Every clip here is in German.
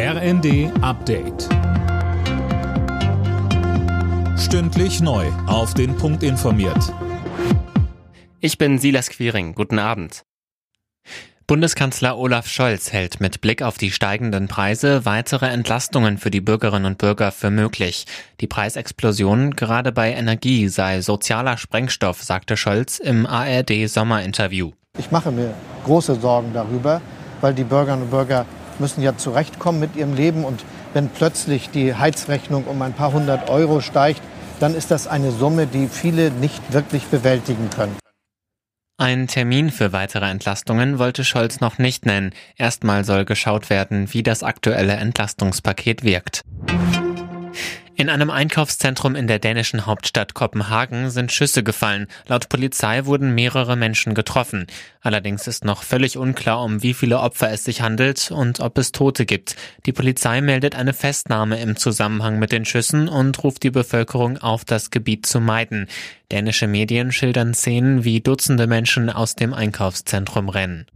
RND Update. Stündlich neu. Auf den Punkt informiert. Ich bin Silas Quiring. Guten Abend. Bundeskanzler Olaf Scholz hält mit Blick auf die steigenden Preise weitere Entlastungen für die Bürgerinnen und Bürger für möglich. Die Preisexplosion gerade bei Energie sei sozialer Sprengstoff, sagte Scholz im ARD Sommerinterview. Ich mache mir große Sorgen darüber, weil die Bürgerinnen und Bürger müssen ja zurechtkommen mit ihrem Leben. Und wenn plötzlich die Heizrechnung um ein paar hundert Euro steigt, dann ist das eine Summe, die viele nicht wirklich bewältigen können. Ein Termin für weitere Entlastungen wollte Scholz noch nicht nennen. Erstmal soll geschaut werden, wie das aktuelle Entlastungspaket wirkt. In einem Einkaufszentrum in der dänischen Hauptstadt Kopenhagen sind Schüsse gefallen. Laut Polizei wurden mehrere Menschen getroffen. Allerdings ist noch völlig unklar, um wie viele Opfer es sich handelt und ob es Tote gibt. Die Polizei meldet eine Festnahme im Zusammenhang mit den Schüssen und ruft die Bevölkerung auf, das Gebiet zu meiden. Dänische Medien schildern Szenen, wie Dutzende Menschen aus dem Einkaufszentrum rennen.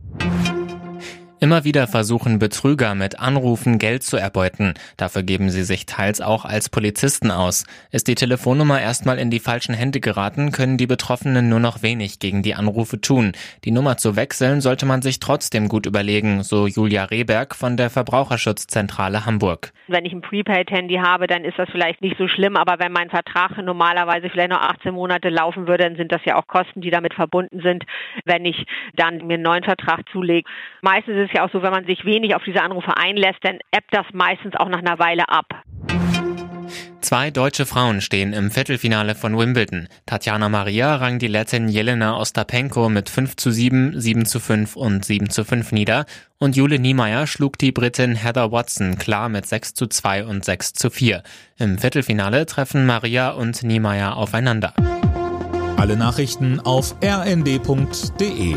Immer wieder versuchen Betrüger mit Anrufen Geld zu erbeuten. Dafür geben sie sich teils auch als Polizisten aus. Ist die Telefonnummer erstmal in die falschen Hände geraten, können die Betroffenen nur noch wenig gegen die Anrufe tun. Die Nummer zu wechseln sollte man sich trotzdem gut überlegen, so Julia Rehberg von der Verbraucherschutzzentrale Hamburg. Wenn ich ein Prepaid-Handy habe, dann ist das vielleicht nicht so schlimm, aber wenn mein Vertrag normalerweise vielleicht noch 18 Monate laufen würde, dann sind das ja auch Kosten, die damit verbunden sind, wenn ich dann mir einen neuen Vertrag zulege. Meistens ist ja auch so, wenn man sich wenig auf diese Anrufe einlässt, dann ebbt das meistens auch nach einer Weile ab. Zwei deutsche Frauen stehen im Viertelfinale von Wimbledon. Tatjana Maria rang die Lettin Jelena Ostapenko mit 5 zu 7, 7 zu 5 und 7 zu 5 nieder und Jule Niemeyer schlug die Britin Heather Watson klar mit 6 zu 2 und 6 zu 4. Im Viertelfinale treffen Maria und Niemeyer aufeinander. Alle Nachrichten auf rnd.de